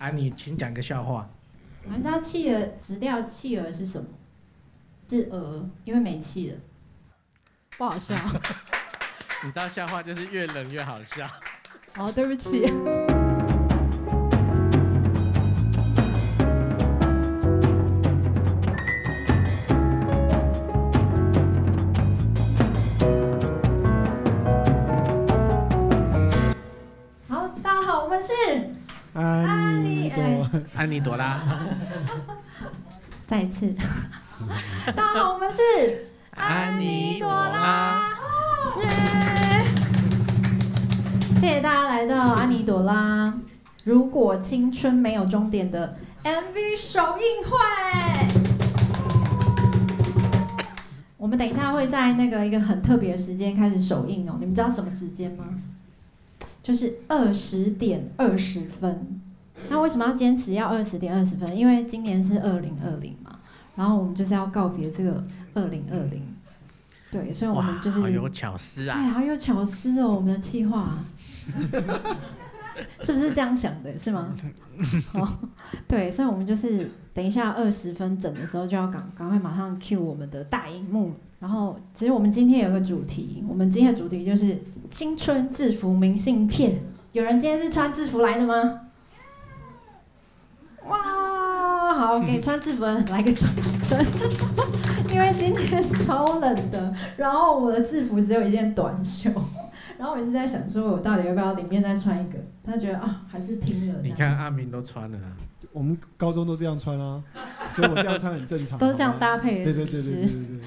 啊，你请讲个笑话。你知道企鹅直掉企鹅是什么？是鹅，因为没气了。不好笑。你知道笑话就是越冷越好笑。哦，对不起。安妮朵拉。再一次。大家好，我们是安妮朵拉。耶！谢谢大家来到安妮朵拉。如果青春没有终点的 MV 首映会，我们等一下会在那个一个很特别的时间开始首映哦。你们知道什么时间吗？就是二十点二十分。那为什么要坚持要二十点二十分？因为今年是二零二零嘛，然后我们就是要告别这个二零二零。对，所以我们就是好有巧思啊！哎，好有巧思哦，我们的计划，是不是这样想的？是吗？哦，对，所以我们就是等一下二十分整的时候就要赶赶快马上 cue 我们的大荧幕。然后，其实我们今天有个主题，我们今天的主题就是青春制服明信片。有人今天是穿制服来的吗？哇，好，给 穿制服的人来个掌声。因为今天超冷的，然后我的制服只有一件短袖，然后我一直在想说，我到底要不要里面再穿一个？他觉得啊，还是拼了。你看阿明都穿了，我们高中都这样穿啊，所以我这样穿很正常。都是这样搭配的。对对对对对对。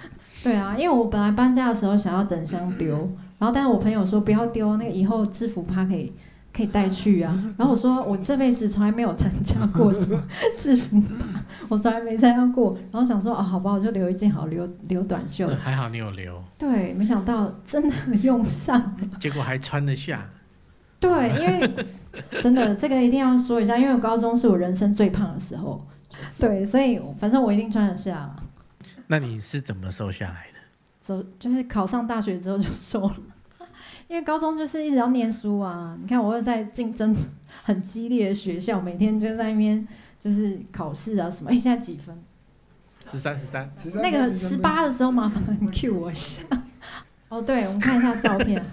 对啊，因为我本来搬家的时候想要整箱丢，然后但是我朋友说不要丢，那个以后制服趴可以。可以带去啊，然后我说我这辈子从来没有参加过什么 制服吧，我从来没参加过，然后想说啊，好吧，我就留一件好，留留短袖。还好你有留。对，没想到真的用上。结果还穿得下。对，因为真的这个一定要说一下，因为我高中是我人生最胖的时候，对，所以反正我一定穿得下。那你是怎么瘦下来的？走，就是考上大学之后就瘦了。因为高中就是一直要念书啊，你看我又在竞争很激烈的学校，每天就在那边就是考试啊什么。哎，现在几分？十三十三。那个十八的时候麻烦你 Q 我一下。哦，对，我们看一下照片。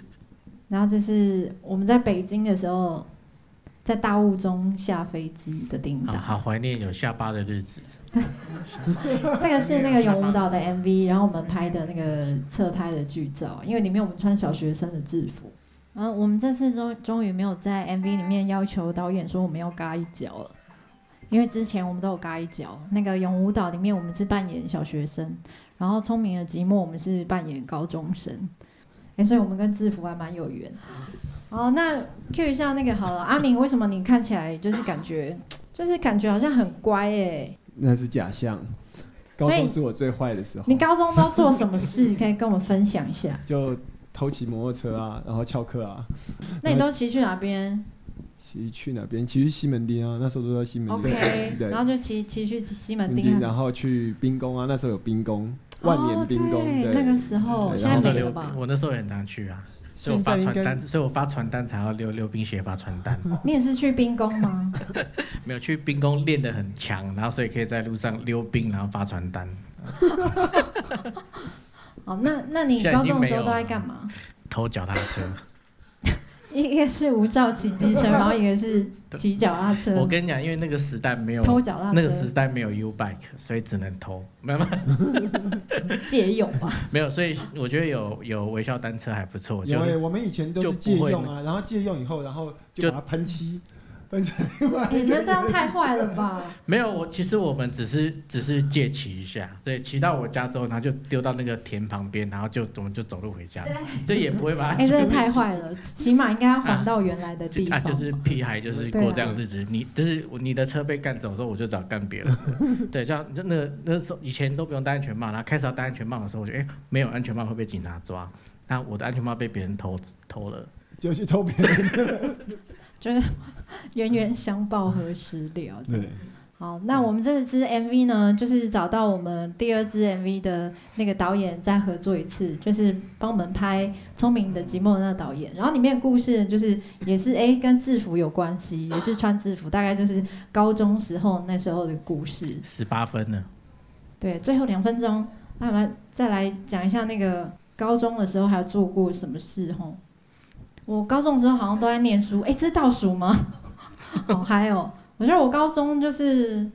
然后这是我们在北京的时候，在大雾中下飞机的叮当。好怀念有下巴的日子。这个是那个永舞蹈 的 MV，然后我们拍的那个侧拍的剧照，因为里面我们穿小学生的制服。然后我们这次终终于没有在 MV 里面要求导演说我们要嘎一脚了，因为之前我们都有嘎一脚。那个永舞蹈里面我们是扮演小学生，然后聪明的寂寞我们是扮演高中生，哎，所以我们跟制服还蛮有缘。哦，那 Q 一下那个好了，阿明，为什么你看起来就是感觉 就是感觉好像很乖哎？那是假象，高中是我最坏的时候。你高中都做什么事？可以跟我们分享一下。就偷骑摩托车啊，然后翘课啊。那你都骑去哪边？骑去哪边？骑去西门町啊，那时候都在西门町。OK，然后就骑骑去西门町，然后去兵工啊，那时候有兵工，万年兵工。对，那个时候现在没有吧？我那时候也很常去啊。所以我发传单，所以我发传单才要溜溜冰鞋发传单。你也是去冰宫吗？没有去冰宫练得很强，然后所以可以在路上溜冰，然后发传单。好，那那你高中的时候都在干嘛？偷脚踏车。一个是无照骑机车，然后一个是骑脚踏车。我跟你讲，因为那个时代没有偷脚踏车，那个时代没有 U bike，所以只能偷，没有 借用吧。没有，所以我觉得有有微笑单车还不错。有，我们以前都是借用啊，然后借用以后，然后就把它喷漆。你觉得这样太坏了吧？没有，我其实我们只是只是借骑一下，对，骑到我家之后，然后就丢到那个田旁边，然后就我们就走路回家，这也不会把它。哎，真的太坏了，起码应该要还到原来的地方。啊，就是屁孩，就是过这样的日子。你就是你的车被干走之后，我就找干别人。对，这样就那那时候以前都不用戴安全帽，然后开始要戴安全帽的时候，我觉得哎，没有安全帽会被警察抓。那我的安全帽被别人偷偷了，就去偷别人的。就是 冤冤相报何时了？对，好，那我们这支 MV 呢，就是找到我们第二支 MV 的那个导演再合作一次，就是帮我们拍《聪明的寂寞》那个导演。然后里面的故事就是也是哎跟制服有关系，也是穿制服，大概就是高中时候那时候的故事。十八分呢？对，最后两分钟，那我们再来讲一下那个高中的时候还有做过什么事吼。我高中的时候好像都在念书，哎，这是倒数吗？哦，还有。我觉得我高中就是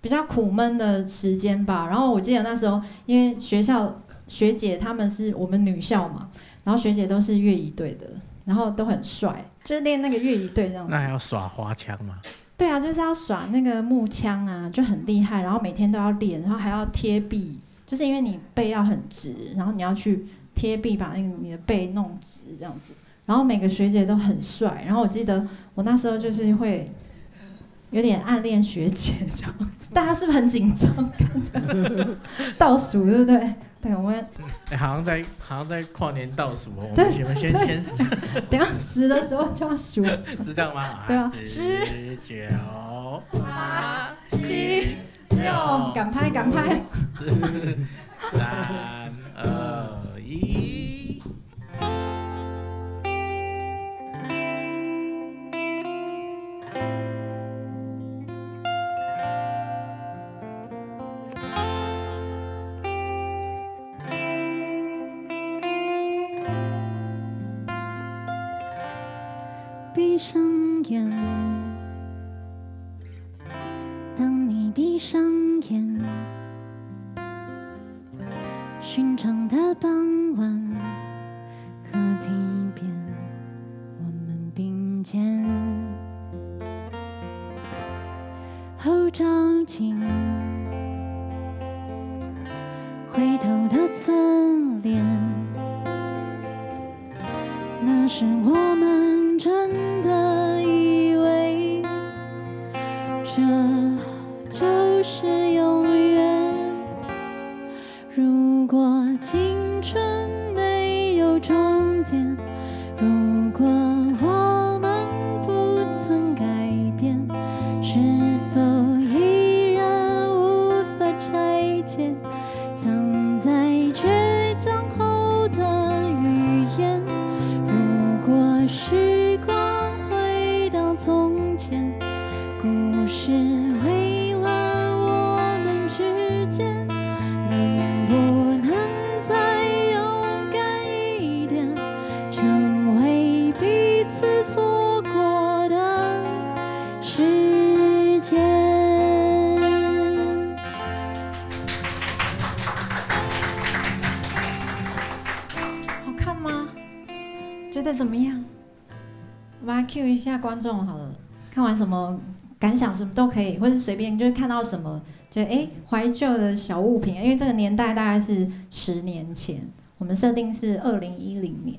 比较苦闷的时间吧。然后我记得那时候，因为学校学姐她们是我们女校嘛，然后学姐都是乐仪队的，然后都很帅，就是练那个乐仪队这样。那还要耍花枪吗？对啊，就是要耍那个木枪啊，就很厉害。然后每天都要练，然后还要贴壁，就是因为你背要很直，然后你要去贴壁把那个你的背弄直这样子。然后每个学姐都很帅。然后我记得我那时候就是会。有点暗恋学姐，这样大家是不是很紧张？倒数，对不对？对，我们好像在好像在跨年倒数哦。我们 先先等下十的时候就要数，是这样吗？对啊，十九八七六，赶拍赶拍，三二一。闭上眼，当你闭上眼，寻常的傍晚，河堤边，我们并肩，后照镜，回头的侧脸，那是我着观众好了。看完什么感想，什么都可以，或者随便就是看到什么，就哎怀旧的小物品。因为这个年代大概是十年前，我们设定是二零一零年。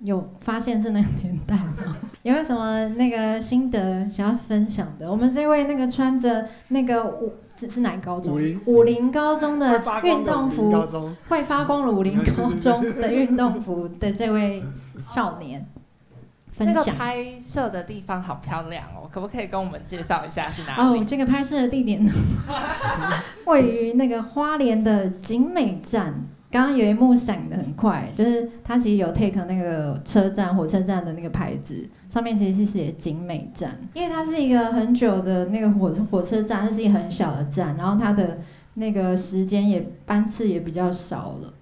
有发现是那个年代吗？有没有什么那个心得想要分享的？我们这位那个穿着那个五是是哪高中？武林武林高中的运动服，会发光的武林高中的运动服的这位少年，分享。拍摄的地方好漂亮哦，可不可以跟我们介绍一下是哪里？哦，这个拍摄的地点呢，位于那个花莲的景美站。刚刚有一幕闪的很快，就是它其实有 take 那个车站火车站的那个牌子，上面其实是写景美站，因为它是一个很久的那个火火车站，它是一个很小的站，然后它的那个时间也班次也比较少了，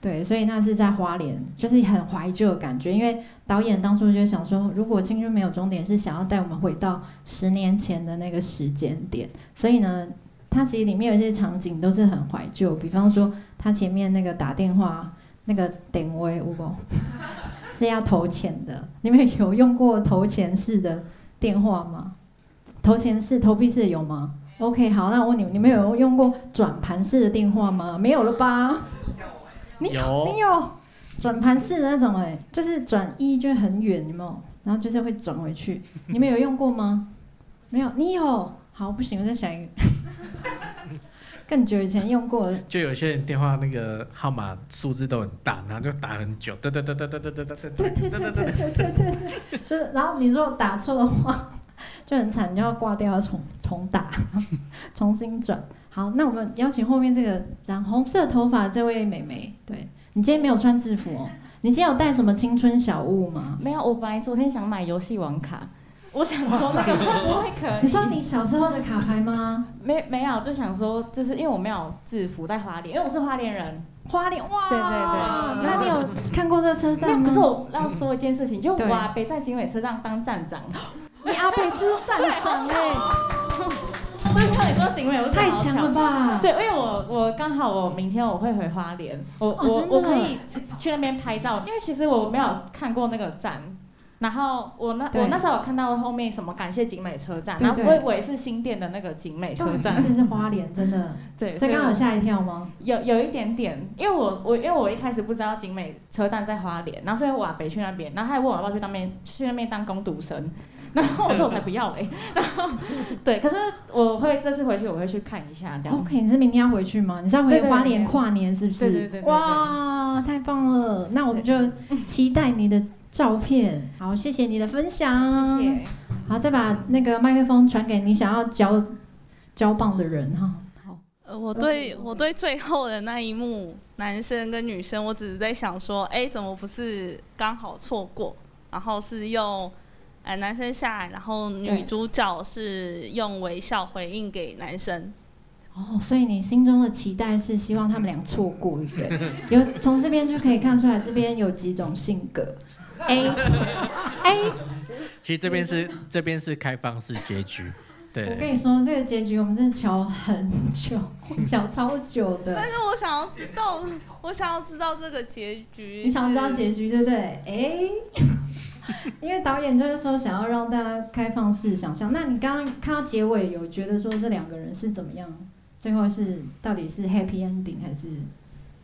对，所以那是在花莲，就是很怀旧的感觉。因为导演当初就想说，如果青春没有终点，是想要带我们回到十年前的那个时间点，所以呢，它其实里面有一些场景都是很怀旧，比方说。他前面那个打电话那个点位，有不？是要投钱的。你们有用过投钱式的电话吗？投钱式、投币式有吗？OK，好，那我问你，你们有用过转盘式的电话吗？没有了吧？有，你有转盘式的那种哎，就是转一就很远，有没有？然后就是会转回去。你们有用过吗？没有，你有。好，不行，我再想一个。更久以前用过，就有些人电话那个号码数字都很大，然后就打很久，对对对对对对对对对对对对对对对，就是然后你如果打错的话，就很惨，你就要挂掉，要重重打，重新转。好，那我们邀请后面这个染红色头发这位美眉，对你今天没有穿制服哦，你今天有带什么青春小物吗？没有，我本来昨天想买游戏王卡，我想说那个会不会可以？你说你小时候的卡牌吗？没没有，就想说，就是因为我没有制服在花莲，因为我是花莲人。花莲哇，对对对，那你有看过这车站吗？可是我要说一件事情，就我阿北在警美车站当站长，你阿北就是站长哎，所以像你说警美，我太强了吧？对，因为我我刚好我明天我会回花莲，我我我可以去那边拍照，因为其实我没有看过那个站。然后我那我那时候有看到后面什么感谢景美车站，然后我以为是新店的那个景美车站，是是花莲，真的。对，所以刚好吓一跳吗？有有一点点，因为我我因为我一开始不知道景美车站在花莲，然后所以我北去那边，然后他还问我要不要去那边去那边当工读生，然后我说我才不要嘞。然后对，可是我会这次回去我会去看一下这样。OK，你是明天要回去吗？你是要回花莲跨年是不是？对对对。哇，太棒了！那我们就期待你的。照片好，谢谢你的分享。谢谢。好，再把那个麦克风传给你想要交交棒的人哈。好，呃，我对我对最后的那一幕，男生跟女生，我只是在想说，哎，怎么不是刚好错过？然后是用，哎，男生下来，然后女主角是用微笑回应给男生。哦，所以你心中的期待是希望他们俩错过，对不对？有从这边就可以看出来，这边有几种性格。A A，其实这边是这边是开放式结局。对，我跟你说，这个结局我们真的瞧很久，瞧超久的。但是我想要知道，我想要知道这个结局。你想知道结局对不对？哎，因为导演就是说想要让大家开放式想象。那你刚刚看到结尾，有觉得说这两个人是怎么样？最后是到底是 happy ending 还是？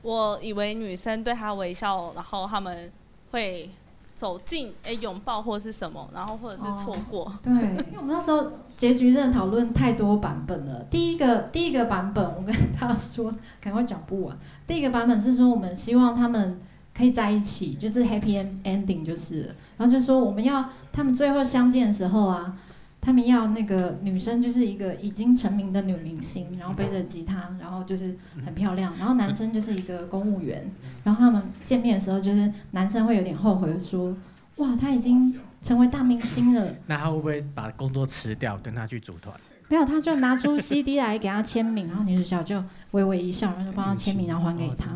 我以为女生对他微笑，然后他们会。走近哎，拥抱或是什么，然后或者是错过。对，因为我们那时候结局真的讨论太多版本了。第一个第一个版本，我跟他说可能会讲不完。第一个版本是说我们希望他们可以在一起，就是 happy ending 就是。然后就说我们要他们最后相见的时候啊。他们要那个女生就是一个已经成名的女明星，然后背着吉他，然后就是很漂亮。然后男生就是一个公务员。然后他们见面的时候，就是男生会有点后悔，说：“哇，他已经成为大明星了。”那他会不会把工作辞掉，跟他去组团？没有，他就拿出 CD 来给他签名，然后女主角就微微一笑，然后就帮他签名，然后还给他。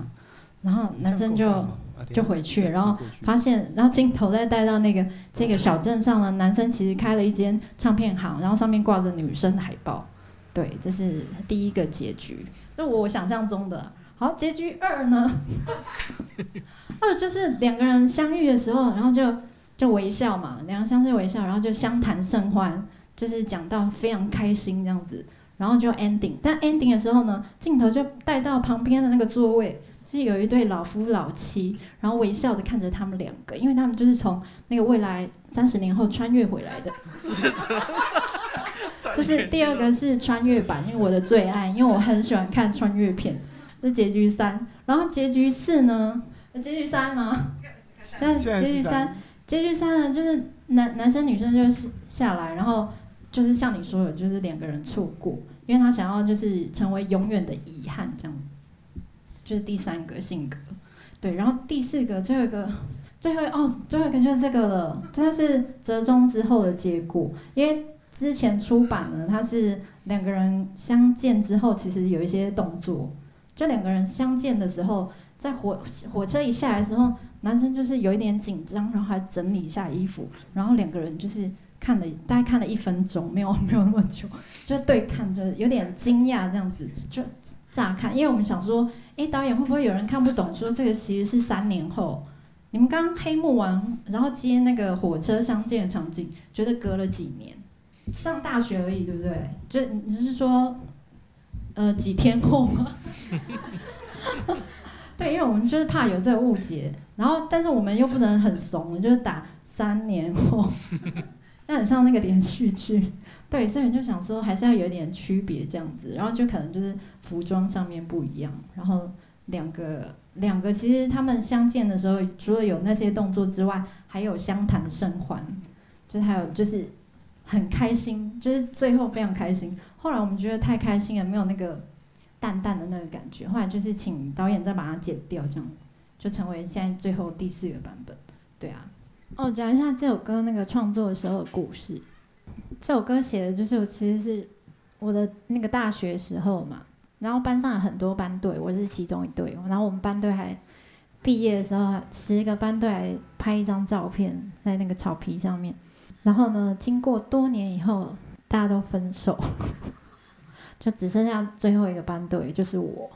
然后男生就。就回去，然后发现，然后镜头再带到那个这个小镇上呢，男生其实开了一间唱片行，然后上面挂着女生的海报。对，这是第一个结局，就我想象中的。好，结局二呢？二就是两个人相遇的时候，然后就就微笑嘛，两个相视微笑，然后就相谈甚欢，就是讲到非常开心这样子，然后就 ending。但 ending 的时候呢，镜头就带到旁边的那个座位。是有一对老夫老妻，然后微笑的看着他们两个，因为他们就是从那个未来三十年后穿越回来的。是这是第二个是穿越版，因为我的最爱，因为我很喜欢看穿越片。是结局三，然后结局四呢？结局三吗？现在结局三，结局三呢，就是男男生女生就是下来，然后就是像你说的，就是两个人错过，因为他想要就是成为永远的遗憾这样。就是第三个性格，对，然后第四个最后一个，最后哦，最后一个就是这个了，真的是折中之后的结果。因为之前出版呢，它是两个人相见之后，其实有一些动作，就两个人相见的时候，在火火车一下来的时候，男生就是有一点紧张，然后还整理一下衣服，然后两个人就是看了大概看了一分钟，没有没有那么久，就对看，就是有点惊讶这样子，就乍看，因为我们想说。哎，导演会不会有人看不懂？说这个其实是三年后，你们刚黑幕完，然后接那个火车相见的场景，觉得隔了几年，上大学而已，对不对？就你是说，呃，几天后吗？对，因为我们就是怕有这个误解，然后但是我们又不能很怂，就是打三年后，那很像那个连续剧。对，所以就想说还是要有点区别这样子，然后就可能就是服装上面不一样，然后两个两个其实他们相见的时候，除了有那些动作之外，还有相谈甚欢，就是还有就是很开心，就是最后非常开心。后来我们觉得太开心了，没有那个淡淡的那个感觉。后来就是请导演再把它剪掉，这样就成为现在最后第四个版本。对啊，哦，讲一下这首歌那个创作的时候的故事。这首歌写的就是我其实是我的那个大学时候嘛，然后班上有很多班队，我是其中一队，然后我们班队还毕业的时候，十个班队还拍一张照片在那个草皮上面。然后呢？经过多年以后，大家都分手，就只剩下最后一个班队，就是我。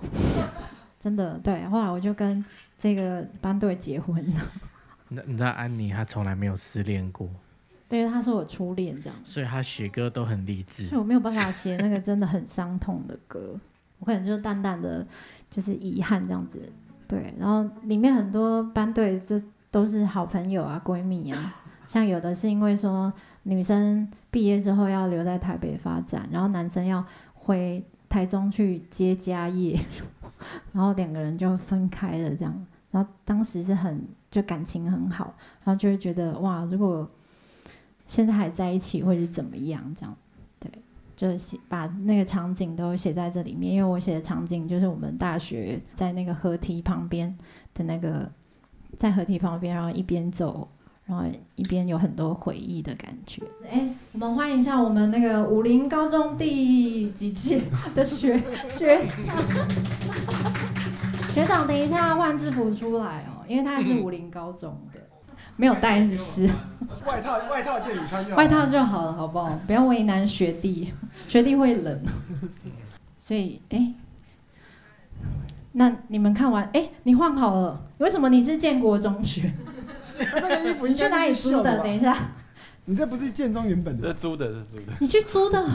真的对，后来我就跟这个班队结婚了。那你知道安妮她从来没有失恋过？对，她是我初恋这样。所以她写歌都很励志。所以我没有办法写那个真的很伤痛的歌，我可能就是淡淡的，就是遗憾这样子。对，然后里面很多班队就都是好朋友啊，闺蜜啊。像有的是因为说女生毕业之后要留在台北发展，然后男生要回台中去接家业，然后两个人就分开了这样。然后当时是很就感情很好，然后就会觉得哇，如果现在还在一起会是怎么样？这样对，就是写把那个场景都写在这里面，因为我写的场景就是我们大学在那个河堤旁边的那个，在河堤旁边，然后一边走。然后一边有很多回忆的感觉。哎，我们欢迎一下我们那个武林高中第几届的学学长。学长，等一下换制服出来哦，因为他是武林高中的，没有带是不是？外套外套借你穿就好。外套就好了，好不好？不要为难学弟，学弟会冷。所以，哎，那你们看完，哎，你换好了，为什么你是建国中学？这个衣服你去哪里租的？等一下，你这不是建中原本的？这租的，是租的。你去租的？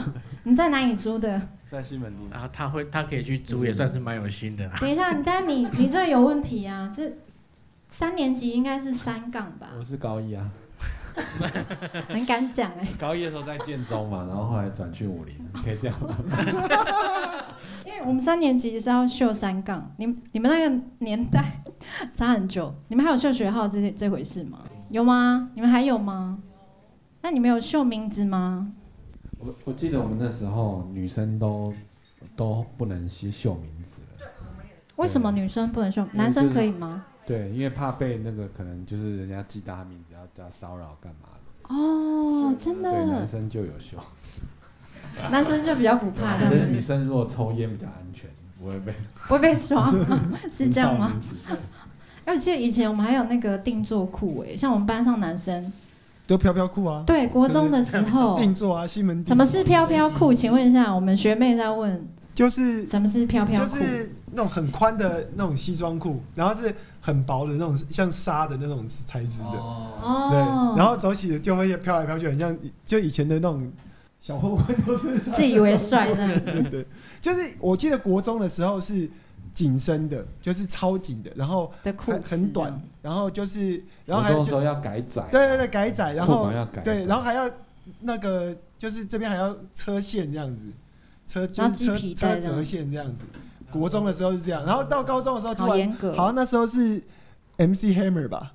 你在哪里租的？在西门町。啊，他会，他可以去租，也算是蛮有心的。等一下，但你你这有问题啊！这三年级应该是三杠吧？我是高一啊。很敢讲哎。高一的时候在建中嘛，然后后来转去武林，可以这样吗？因为我们三年级是要秀三杠，你你们那个年代差很久，你们还有秀学号这这回事吗？有吗？你们还有吗？那你们有秀名字吗？我我记得我们那时候女生都都不能秀秀名字。为什么女生不能秀？男生可以吗？对，因为怕被那个可能就是人家记大名字要要骚扰干嘛的。哦，真的。对，男生就有羞。男生就比较不怕，但是女生如果抽烟比较安全，不会被 不会被抓，是这样吗？而且以前我们还有那个定做裤哎，像我们班上男生都飘飘裤啊。对，国中的时候定做啊，西门。什么是飘飘裤？请问一下，我们学妹在问，就是什么是飘飘裤？就是那种很宽的那种西装裤，然后是很薄的那种像纱的那种材质的。哦。对，然后走起就会飘来飘去，很像就以前的那种。小混混都是自以为帅的，对 对，就是我记得国中的时候是紧身的，就是超紧的，然后很很短，然后就是然后还有时候要改窄，对对对，改窄，然后对，然后还要那个就是这边还要车线这样子，车就是车车折线这样子。国中的时候是这样，然后到高中的时候突然好像那时候是 MC Hammer 吧。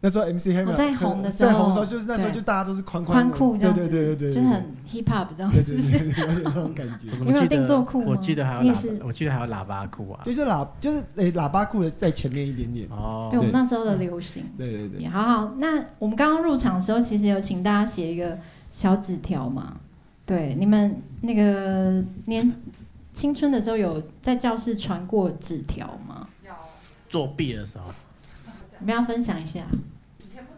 那时候 MC Hammer 在红的时候，在红的时候就是那时候就大家都是宽宽裤这样子，对对对对对，就是很 hip hop 这样，是不是？有那种感觉。你有定做裤？我记得还有喇，我记得还有喇叭裤啊。就是喇，就是诶，喇叭裤的在前面一点点。哦。对我们那时候的流行。对对对。好好，那我们刚刚入场的时候，其实有请大家写一个小纸条嘛？对，你们那个年青春的时候有在教室传过纸条吗？有。作弊的时候。你们要分享一下。以前不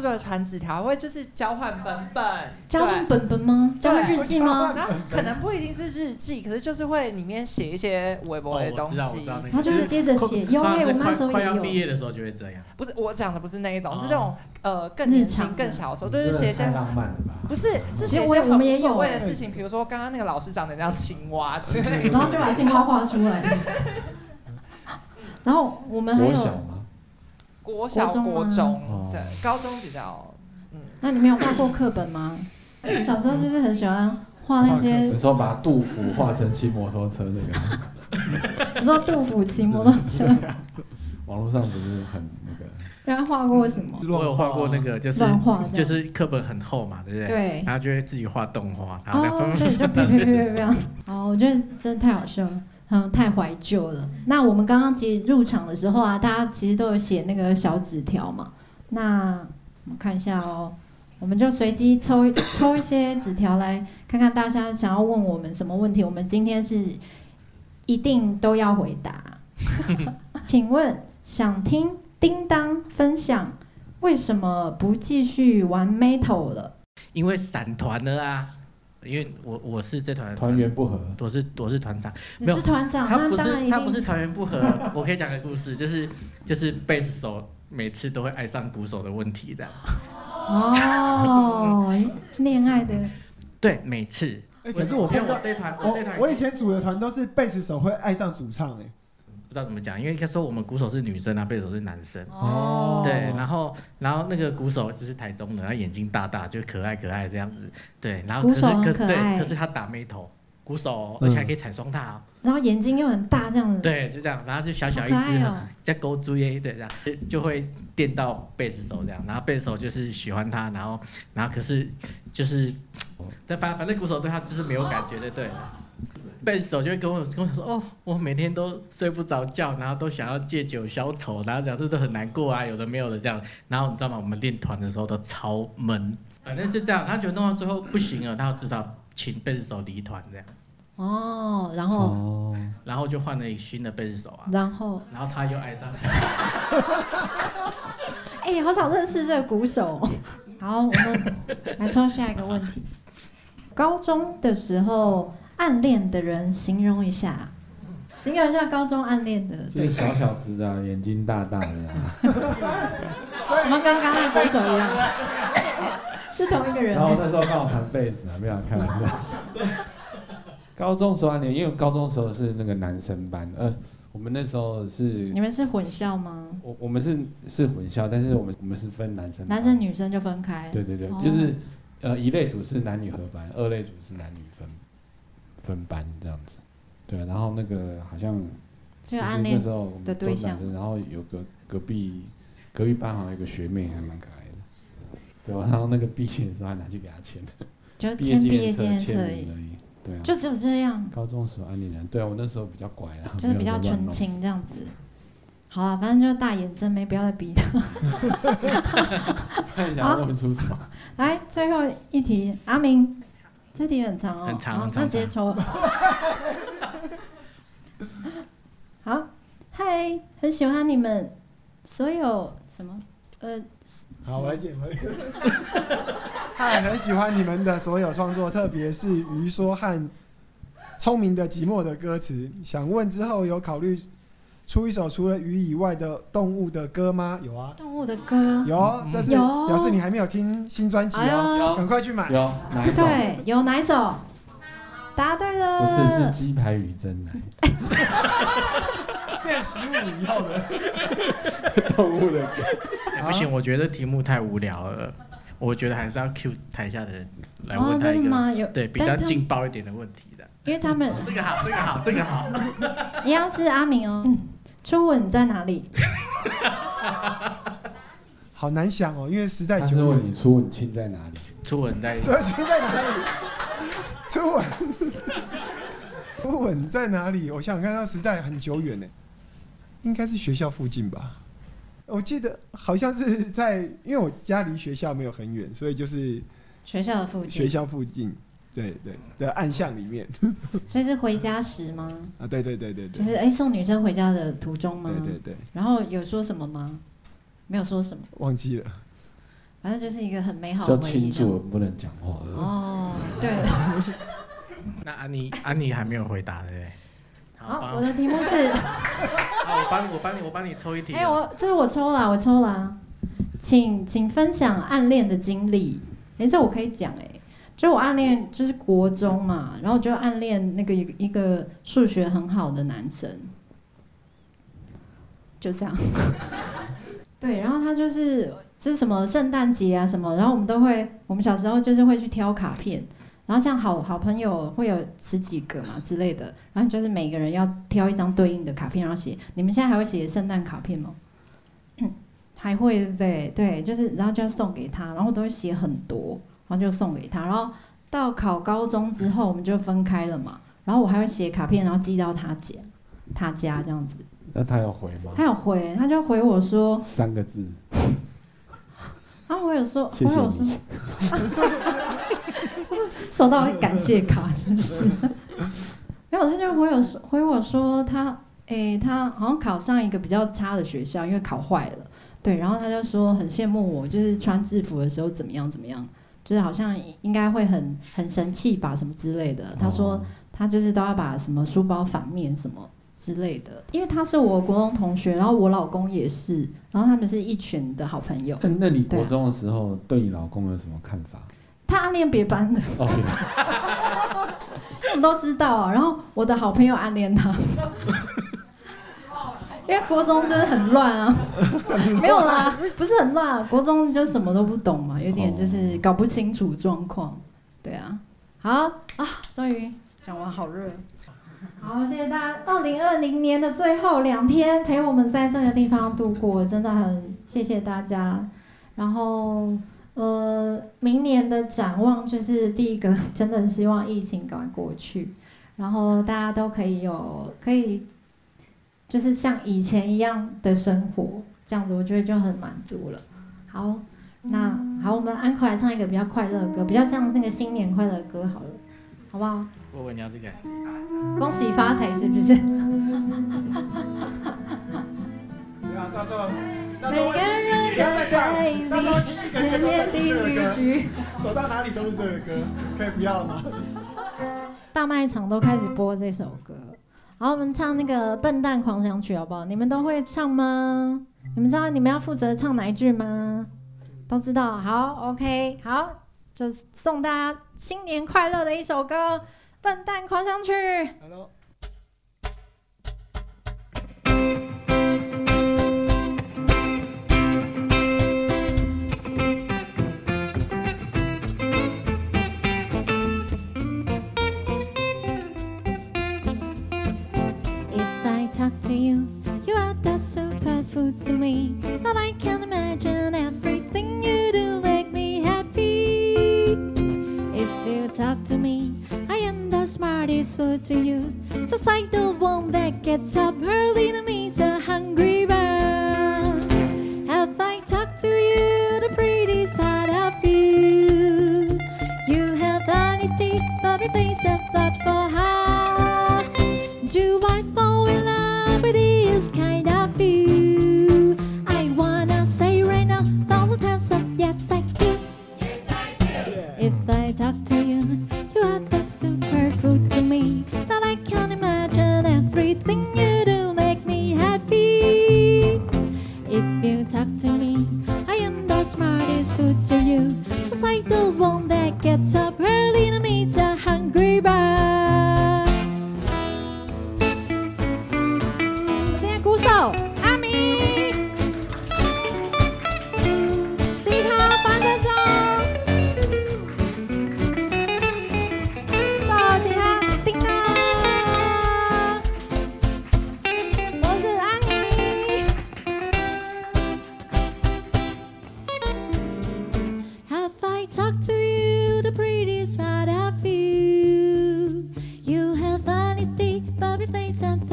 准传纸条，会就是交换本本，交换本本吗？交换日记吗？然后可能不一定是日记，可是就是会里面写一些微博的东西。然后就是接着写，因为我们那时候快要毕业的时候就会这样。不是我讲的，不是那一种，是那种呃更日常、更小的时候，就是写一些浪漫的吧？不是，是写一些很无所谓的事情，比如说刚刚那个老师长得像青蛙之类的，然后就把青蛙画出来。然后我们还有。国小、国中，对，高中比较，嗯。那你没有画过课本吗？小时候就是很喜欢画那些。你说把杜甫画成骑摩托车那个？你说杜甫骑摩托车？网络上不是很那个？然后画过什么？我有画过那个，就是就是课本很厚嘛，对不对？对。然后就会自己画动画，然后哦，对，就别别别别哦，我觉得真的太好笑了，嗯，太怀旧了。那我们刚刚其实入场的时候啊，大家其实都有写那个小纸条嘛。那我们看一下哦，我们就随机抽 抽一些纸条来看看大家想要问我们什么问题，我们今天是一定都要回答。请问想听叮当分享为什么不继续玩 Metal 了？因为散团了啊！因为我我是这团团员不合，我是我是团长，你是团长，他不是他不是团员不合。我可以讲个故事，就是就是贝斯手每次都会爱上鼓手的问题这样。哦，恋爱的 对每次。哎，可是我看到这团我这团我以前组的团都是贝斯手会爱上主唱哎。不知道怎么讲，因为应该说我们鼓手是女生啊，贝手是男生。哦。对，然后然后那个鼓手就是台中的，他眼睛大大，就可爱可爱这样子。对，然后可是可是对，可是他打眉头，鼓手而且还可以踩双踏。然后眼睛又很大这样子。对，就这样，然后就小小一只，在勾珠耶，对，这样就就会电到贝斯手这样，然后贝斯手就是喜欢他，然后然后可是就是，但反反正鼓手对他就是没有感觉的，对。贝斯手就会跟我跟我说：“哦，我每天都睡不着觉，然后都想要借酒消愁，然后讲这都很难过啊，有的没有的这样。然后你知道吗？我们练团的时候都超闷，反正就这样。他觉得弄到最后不行了，他至少请贝斯手离团这样。哦，然后，然后就换了一个新的贝斯手啊。然后，然后他又爱上。哎，好想认识这个鼓手。好，我们来抽下一个问题。高中的时候。暗恋的人，形容一下，形容一下高中暗恋的，就是小小子的，眼睛大大的，我们刚刚那歌手一样，是同一个人。然后那时候刚好弹贝斯啊，没有开玩笑。高中时候暗恋，因为高中时候是那个男生班，呃，我们那时候是，你们是混校吗？我我们是是混校，但是我们我们是分男生，男生女生就分开。对对对，就是呃一类组是男女合班，二类组是男女分。班这样子，对，然后那个好像就是那时候的对象，然后有个隔壁隔壁班好像有个学妹还蛮可爱的，对，然后那个毕业的时候还拿去给她签，就签毕业签签而已，对啊，就只有这样。高中时候暗恋人，对啊，我那时候比较乖啊，就是比较纯情这样子。好了，反正就是大眼真没不要再逼他。看一下问出什么？来，最后一题，阿明。这题很长哦，很长，那直接抽。好，嗨，很喜欢你们所有什么？呃，好，我来解回。嗨，很喜欢你们的所有创作，特别是鱼说和《聪明的寂寞》的歌词。想问之后有考虑？出一首除了鱼以外的动物的歌吗？有啊，动物的歌有，这是表示你还没有听新专辑哦，赶快去买。有，哪首对，有哪一首？答对了。不是，是鸡排与真奶。变十五以后的 动物的歌。不行，我觉得题目太无聊了，我觉得还是要 Q 台下的人来问他一个，对，比较劲爆一点的问题的。因为他们这个好，这个好，这个好。一样是阿明哦。初吻在哪里？好难想哦，因为时代久远。问你初吻亲在哪里？初吻在初吻亲在哪里？初吻 初吻在哪里？我想想看，那时代很久远呢，应该是学校附近吧。我记得好像是在，因为我家离学校没有很远，所以就是学校的附近。学校附近。对对的暗巷里面，所以是回家时吗？啊，对对对对对，就是哎送女生回家的途中吗？对对对。然后有说什么吗？没有说什么，忘记了。反正就是一个很美好的回忆。庆祝不能讲话。哦，对。那安妮安妮还没有回答的嘞。好，我的题目是。好，我帮你，我帮你，我帮你抽一题。哎，我这是我抽了，我抽了，请请分享暗恋的经历。哎，这我可以讲哎。就我暗恋就是国中嘛，然后就暗恋那个一一个数学很好的男生，就这样。对，然后他就是就是什么圣诞节啊什么，然后我们都会，我们小时候就是会去挑卡片，然后像好好朋友会有十几个嘛之类的，然后就是每个人要挑一张对应的卡片，然后写。你们现在还会写圣诞卡片吗？还会对对，就是然后就要送给他，然后都会写很多，然后就送给他，然后到考高中之后我们就分开了嘛，然后我还会写卡片，然后寄到他家，他家这样子。那他有回吗？他有回，他就回我说三个字。然后，我有说，我有说，收到感谢卡是不是？没有，他就回我说，回我说他，诶，他好像考上一个比较差的学校，因为考坏了。对，然后他就说很羡慕我，就是穿制服的时候怎么样怎么样，就是好像应该会很很神气吧，什么之类的。他说他就是都要把什么书包反面什么。之类的，因为他是我国中同学，然后我老公也是，然后他们是一群的好朋友。那你国中的时候对你老公有什么看法？他暗恋别班的，我 们都知道啊。然后我的好朋友暗恋他，因为国中就是很乱啊，没有啦，不是很乱，国中就什么都不懂嘛，有点就是搞不清楚状况。对啊，好啊，终于讲完，好热。好，谢谢大家。二零二零年的最后两天陪我们在这个地方度过，真的很谢谢大家。然后，呃，明年的展望就是第一个，真的希望疫情赶快过去，然后大家都可以有可以，就是像以前一样的生活，这样子我觉得就很满足了。好，那好，我们安可来唱一个比较快乐的歌，比较像那个新年快乐歌，好了，好不好？我问你要这个，恭喜发财是不是？你看，到时候，到时候不要再唱，到时候听一个一个都是这个歌，走到哪里都是这个歌，可以不要吗？大卖场都开始播这首歌，好，我们唱那个《笨蛋狂想曲》好不好？你们都会唱吗？你们知道你们要负责唱哪一句吗？都知道，好，OK，好，就送大家新年快乐的一首歌。笨蛋狂想曲。To me. That I can imagine everything you do make me happy. If you talk to me I am the smartest fool to you. Just like the one that gets up early 拍制服照了。